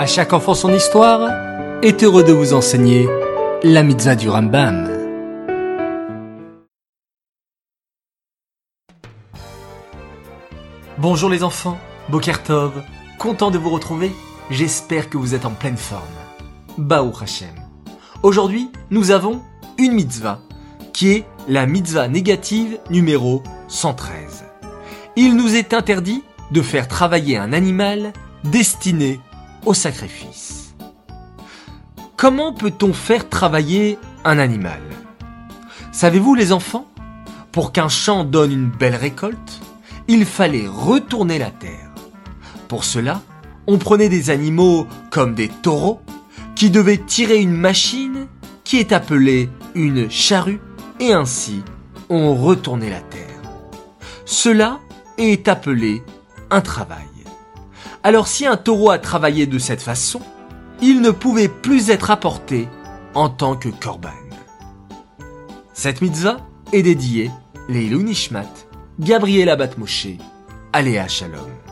À chaque enfant son histoire est heureux de vous enseigner la mitzvah du Rambam. Bonjour les enfants, Bokertov, content de vous retrouver, j'espère que vous êtes en pleine forme. Baou Hashem. Aujourd'hui, nous avons une mitzvah, qui est la mitzvah négative numéro 113. Il nous est interdit de faire travailler un animal destiné au sacrifice. Comment peut-on faire travailler un animal? Savez-vous les enfants Pour qu'un champ donne une belle récolte, il fallait retourner la terre. Pour cela, on prenait des animaux comme des taureaux qui devaient tirer une machine qui est appelée une charrue et ainsi on retournait la terre. Cela est appelé un travail. Alors si un taureau a travaillé de cette façon, il ne pouvait plus être apporté en tant que korban. Cette mitzvah est dédiée les Nishmat, Gabriela Batmoshe, Aléa Shalom.